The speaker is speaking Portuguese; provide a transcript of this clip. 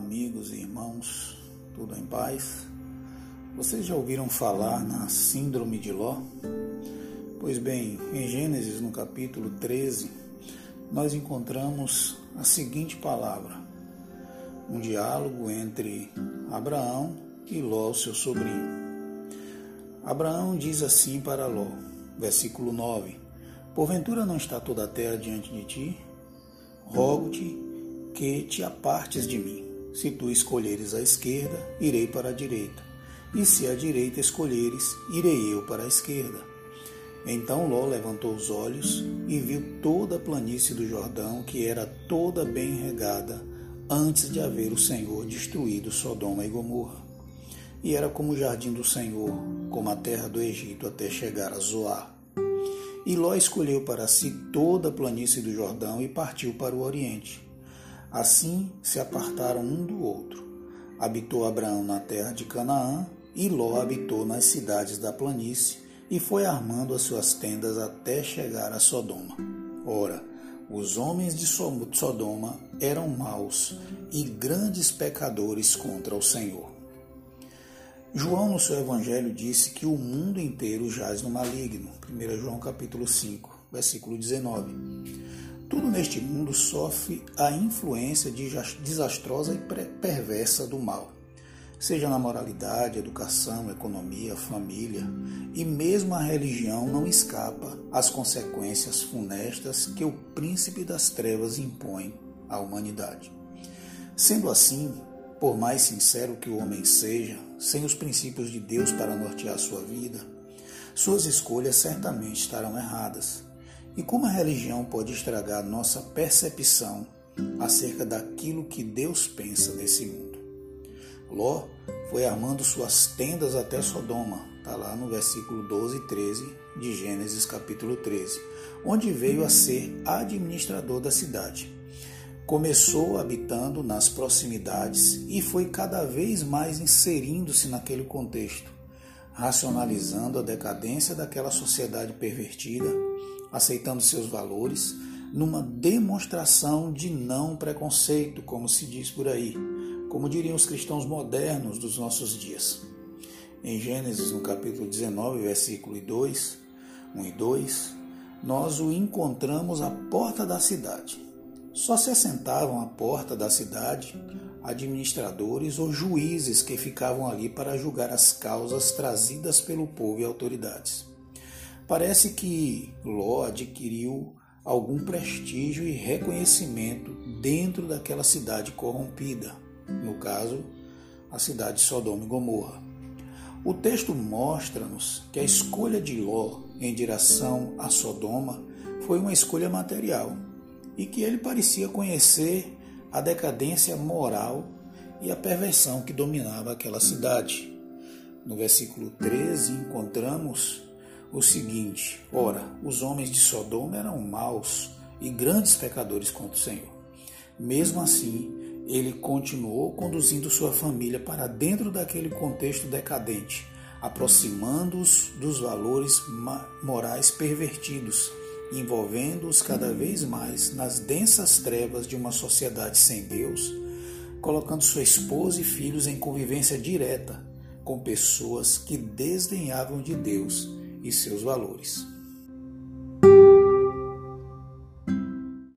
amigos e irmãos, tudo em paz? Vocês já ouviram falar na Síndrome de Ló? Pois bem, em Gênesis, no capítulo 13, nós encontramos a seguinte palavra: um diálogo entre Abraão e Ló, seu sobrinho. Abraão diz assim para Ló, versículo 9: Porventura não está toda a terra diante de ti? Rogo-te que te apartes de mim. Se tu escolheres a esquerda, irei para a direita, e se a direita escolheres, irei eu para a esquerda. Então Ló levantou os olhos e viu toda a planície do Jordão, que era toda bem regada, antes de haver o Senhor destruído Sodoma e Gomorra. E era como o jardim do Senhor, como a terra do Egito, até chegar a Zoar. E Ló escolheu para si toda a planície do Jordão e partiu para o oriente Assim se apartaram um do outro. Habitou Abraão na terra de Canaã, e Ló habitou nas cidades da planície, e foi armando as suas tendas até chegar a Sodoma. Ora, os homens de Sodoma eram maus e grandes pecadores contra o Senhor. João, no seu evangelho, disse que o mundo inteiro jaz no maligno. 1 João capítulo 5, versículo 19. Tudo neste mundo sofre a influência desastrosa e perversa do mal, seja na moralidade, educação, economia, família, e mesmo a religião não escapa às consequências funestas que o príncipe das trevas impõe à humanidade. Sendo assim, por mais sincero que o homem seja, sem os princípios de Deus para nortear sua vida, suas escolhas certamente estarão erradas e como a religião pode estragar nossa percepção acerca daquilo que Deus pensa nesse mundo? Ló foi armando suas tendas até Sodoma, está lá no versículo 12 e 13 de Gênesis capítulo 13, onde veio a ser administrador da cidade. Começou habitando nas proximidades e foi cada vez mais inserindo-se naquele contexto, racionalizando a decadência daquela sociedade pervertida aceitando seus valores, numa demonstração de não preconceito, como se diz por aí, como diriam os cristãos modernos dos nossos dias. Em Gênesis, no capítulo 19, versículo 2, 1 e 2, nós o encontramos à porta da cidade. Só se assentavam à porta da cidade administradores ou juízes que ficavam ali para julgar as causas trazidas pelo povo e autoridades. Parece que Ló adquiriu algum prestígio e reconhecimento dentro daquela cidade corrompida, no caso, a cidade de Sodoma e Gomorra. O texto mostra-nos que a escolha de Ló em direção a Sodoma foi uma escolha material e que ele parecia conhecer a decadência moral e a perversão que dominava aquela cidade. No versículo 13 encontramos o seguinte: Ora, os homens de Sodoma eram maus e grandes pecadores contra o Senhor. Mesmo assim, ele continuou conduzindo sua família para dentro daquele contexto decadente, aproximando-os dos valores morais pervertidos, envolvendo-os cada vez mais nas densas trevas de uma sociedade sem Deus, colocando sua esposa e filhos em convivência direta com pessoas que desdenhavam de Deus e seus valores.